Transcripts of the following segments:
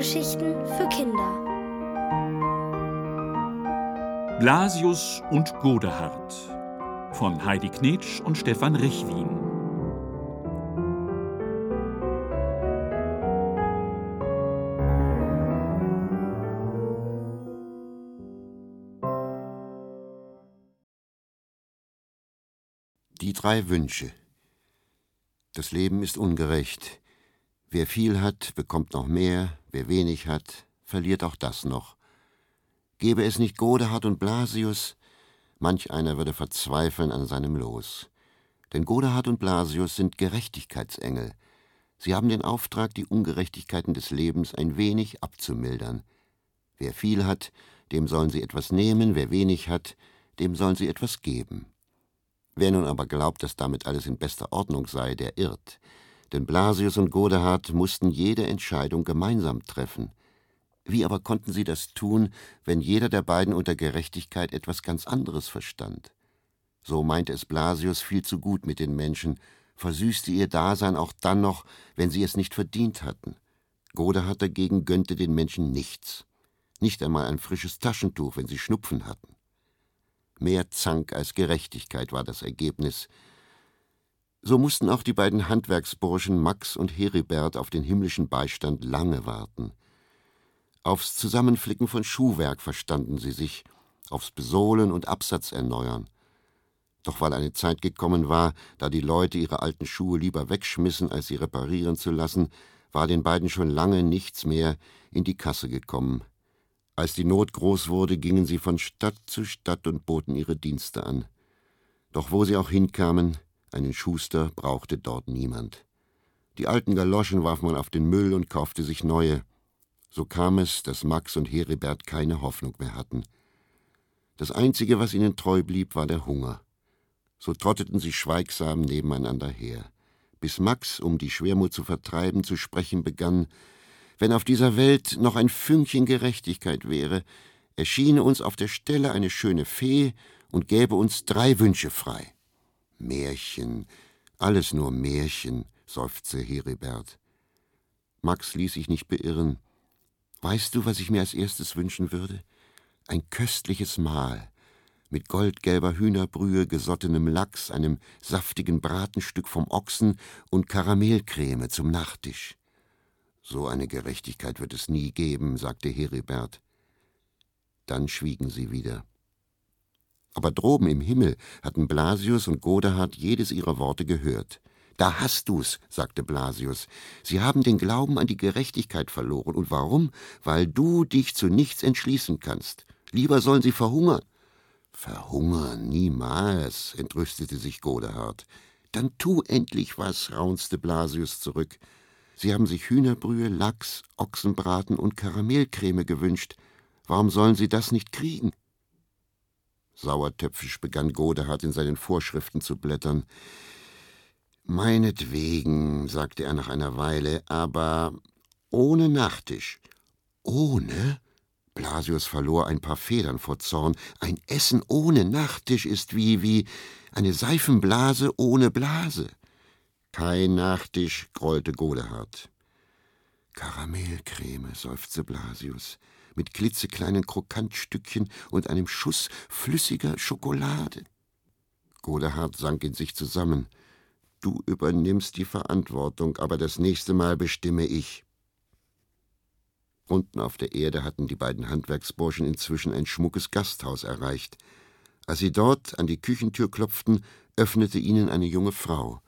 Hörgeschichten für Kinder. Blasius und Godehard von Heidi Knetsch und Stefan Richwin. Die drei Wünsche. Das Leben ist ungerecht. Wer viel hat, bekommt noch mehr, wer wenig hat, verliert auch das noch. Gäbe es nicht Godehard und Blasius, manch einer würde verzweifeln an seinem Los. Denn Godehard und Blasius sind Gerechtigkeitsengel. Sie haben den Auftrag, die Ungerechtigkeiten des Lebens ein wenig abzumildern. Wer viel hat, dem sollen sie etwas nehmen, wer wenig hat, dem sollen sie etwas geben. Wer nun aber glaubt, dass damit alles in bester Ordnung sei, der irrt denn Blasius und Godehard mussten jede Entscheidung gemeinsam treffen. Wie aber konnten sie das tun, wenn jeder der beiden unter Gerechtigkeit etwas ganz anderes verstand? So meinte es Blasius viel zu gut mit den Menschen, versüßte ihr Dasein auch dann noch, wenn sie es nicht verdient hatten. Godehard dagegen gönnte den Menschen nichts, nicht einmal ein frisches Taschentuch, wenn sie Schnupfen hatten. Mehr Zank als Gerechtigkeit war das Ergebnis, so mussten auch die beiden Handwerksburschen Max und Heribert auf den himmlischen Beistand lange warten. Aufs Zusammenflicken von Schuhwerk verstanden sie sich, aufs Besohlen und Absatz erneuern. Doch weil eine Zeit gekommen war, da die Leute ihre alten Schuhe lieber wegschmissen, als sie reparieren zu lassen, war den beiden schon lange nichts mehr in die Kasse gekommen. Als die Not groß wurde, gingen sie von Stadt zu Stadt und boten ihre Dienste an. Doch wo sie auch hinkamen, einen Schuster brauchte dort niemand. Die alten Galoschen warf man auf den Müll und kaufte sich neue. So kam es, dass Max und Heribert keine Hoffnung mehr hatten. Das Einzige, was ihnen treu blieb, war der Hunger. So trotteten sie schweigsam nebeneinander her, bis Max, um die Schwermut zu vertreiben, zu sprechen begann Wenn auf dieser Welt noch ein Fünkchen Gerechtigkeit wäre, erschiene uns auf der Stelle eine schöne Fee und gäbe uns drei Wünsche frei. Märchen, alles nur Märchen, seufzte Heribert. Max ließ sich nicht beirren. Weißt du, was ich mir als erstes wünschen würde? Ein köstliches Mahl mit goldgelber Hühnerbrühe, gesottenem Lachs, einem saftigen Bratenstück vom Ochsen und Karamellcreme zum Nachtisch. So eine Gerechtigkeit wird es nie geben, sagte Heribert. Dann schwiegen sie wieder. Aber droben im Himmel hatten Blasius und Godehard jedes ihrer Worte gehört. Da hast du's, sagte Blasius. Sie haben den Glauben an die Gerechtigkeit verloren. Und warum? Weil du dich zu nichts entschließen kannst. Lieber sollen sie verhungern. Verhungern niemals, entrüstete sich Godehard. Dann tu endlich was, raunzte Blasius zurück. Sie haben sich Hühnerbrühe, Lachs, Ochsenbraten und Karamellcreme gewünscht. Warum sollen sie das nicht kriegen? Sauertöpfisch begann Godehard in seinen Vorschriften zu blättern. Meinetwegen, sagte er nach einer Weile, aber ohne Nachtisch. Ohne? Blasius verlor ein paar Federn vor Zorn. Ein Essen ohne Nachtisch ist wie, wie eine Seifenblase ohne Blase. Kein Nachtisch, grollte Godehard. Karamellcreme, seufzte Blasius mit klitzekleinen Krokantstückchen und einem Schuss flüssiger Schokolade. Godehard sank in sich zusammen. Du übernimmst die Verantwortung, aber das nächste Mal bestimme ich. Unten auf der Erde hatten die beiden Handwerksburschen inzwischen ein schmuckes Gasthaus erreicht. Als sie dort an die Küchentür klopften, öffnete ihnen eine junge Frau.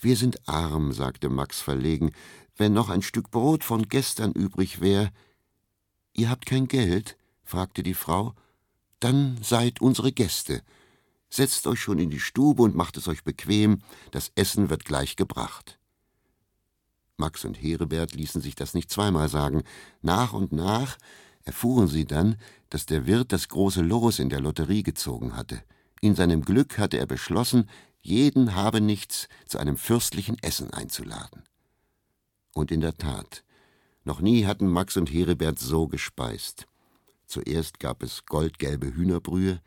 Wir sind arm, sagte Max verlegen. Wenn noch ein Stück Brot von gestern übrig wäre, Ihr habt kein Geld? fragte die Frau. Dann seid unsere Gäste. Setzt euch schon in die Stube und macht es euch bequem, das Essen wird gleich gebracht. Max und Heribert ließen sich das nicht zweimal sagen. Nach und nach erfuhren sie dann, dass der Wirt das große Los in der Lotterie gezogen hatte. In seinem Glück hatte er beschlossen, jeden habe nichts zu einem fürstlichen Essen einzuladen. Und in der Tat, noch nie hatten Max und Heribert so gespeist. Zuerst gab es goldgelbe Hühnerbrühe,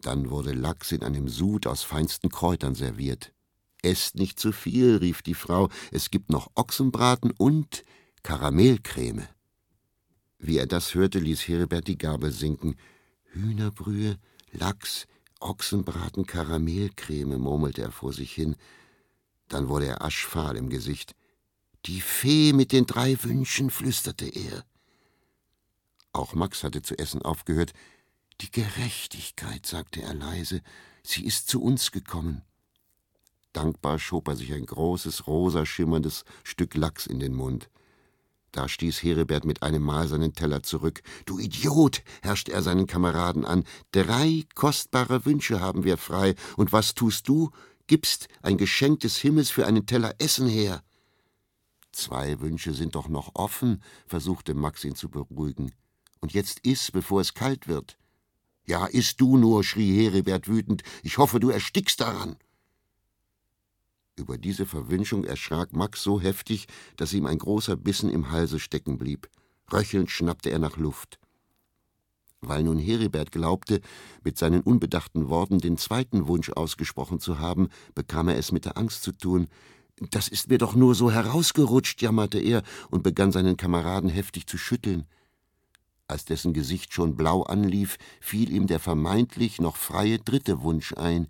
dann wurde Lachs in einem Sud aus feinsten Kräutern serviert. Esst nicht zu viel, rief die Frau, es gibt noch Ochsenbraten und Karamellcreme. Wie er das hörte, ließ Heribert die Gabel sinken. Hühnerbrühe, Lachs, Ochsenbraten, Karamellcreme, murmelte er vor sich hin. Dann wurde er aschfahl im Gesicht. Die Fee mit den drei Wünschen, flüsterte er. Auch Max hatte zu essen aufgehört. Die Gerechtigkeit, sagte er leise, sie ist zu uns gekommen. Dankbar schob er sich ein großes, rosa schimmerndes Stück Lachs in den Mund. Da stieß Heribert mit einem Mal seinen Teller zurück. Du Idiot, herrschte er seinen Kameraden an. Drei kostbare Wünsche haben wir frei. Und was tust du? Gibst ein Geschenk des Himmels für einen Teller Essen her. Zwei Wünsche sind doch noch offen, versuchte Max ihn zu beruhigen. Und jetzt iss, bevor es kalt wird. Ja, iss du nur, schrie Heribert wütend. Ich hoffe, du erstickst daran. Über diese Verwünschung erschrak Max so heftig, dass ihm ein großer Bissen im Halse stecken blieb. Röchelnd schnappte er nach Luft. Weil nun Heribert glaubte, mit seinen unbedachten Worten den zweiten Wunsch ausgesprochen zu haben, bekam er es mit der Angst zu tun. Das ist mir doch nur so herausgerutscht, jammerte er und begann seinen Kameraden heftig zu schütteln. Als dessen Gesicht schon blau anlief, fiel ihm der vermeintlich noch freie dritte Wunsch ein.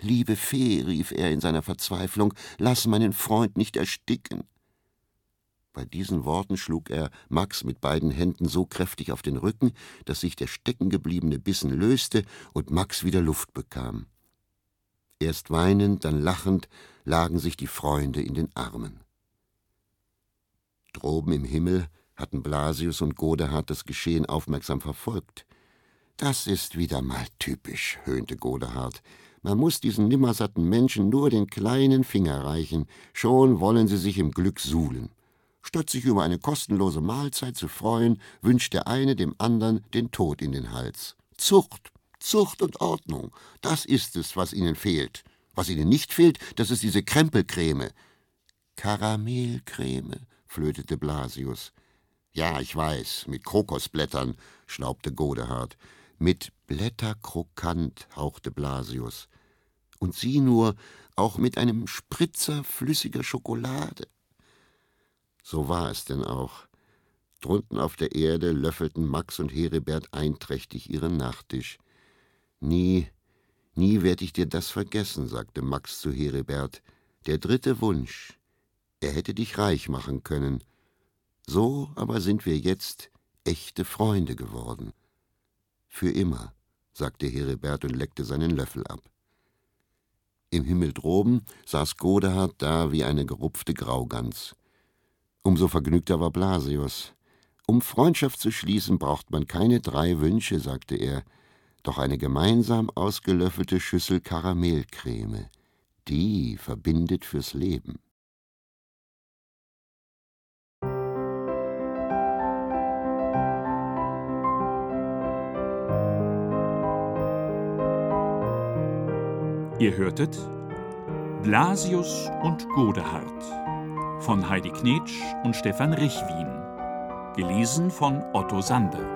Liebe Fee, rief er in seiner Verzweiflung, lass meinen Freund nicht ersticken. Bei diesen Worten schlug er Max mit beiden Händen so kräftig auf den Rücken, dass sich der steckengebliebene Bissen löste und Max wieder Luft bekam. Erst weinend, dann lachend lagen sich die Freunde in den Armen. Droben im Himmel hatten Blasius und Godehard das Geschehen aufmerksam verfolgt. Das ist wieder mal typisch, höhnte Godehard. Man muss diesen nimmersatten Menschen nur den kleinen Finger reichen, schon wollen sie sich im Glück suhlen. Statt sich über eine kostenlose Mahlzeit zu freuen, wünscht der eine dem anderen den Tod in den Hals. Zucht, Zucht und Ordnung, das ist es, was ihnen fehlt. Was ihnen nicht fehlt, das ist diese Krempelcreme. Karamellcreme, flötete Blasius. Ja, ich weiß, mit Kokosblättern, schnaubte Godehard. Mit Blätterkrokant, hauchte Blasius. Und sie nur auch mit einem Spritzer flüssiger Schokolade. So war es denn auch. Drunten auf der Erde löffelten Max und Heribert einträchtig ihren Nachtisch. Nie, nie werd ich dir das vergessen, sagte Max zu Heribert. Der dritte Wunsch. Er hätte dich reich machen können. So aber sind wir jetzt echte Freunde geworden. Für immer, sagte Heribert und leckte seinen Löffel ab. Im Himmel droben saß Godehard da wie eine gerupfte Graugans. Umso vergnügter war Blasius. Um Freundschaft zu schließen, braucht man keine drei Wünsche, sagte er, doch eine gemeinsam ausgelöffelte Schüssel Karamellcreme. Die verbindet fürs Leben. Ihr hörtet Blasius und Godehard von Heidi Knetsch und Stefan Richwin. Gelesen von Otto Sander.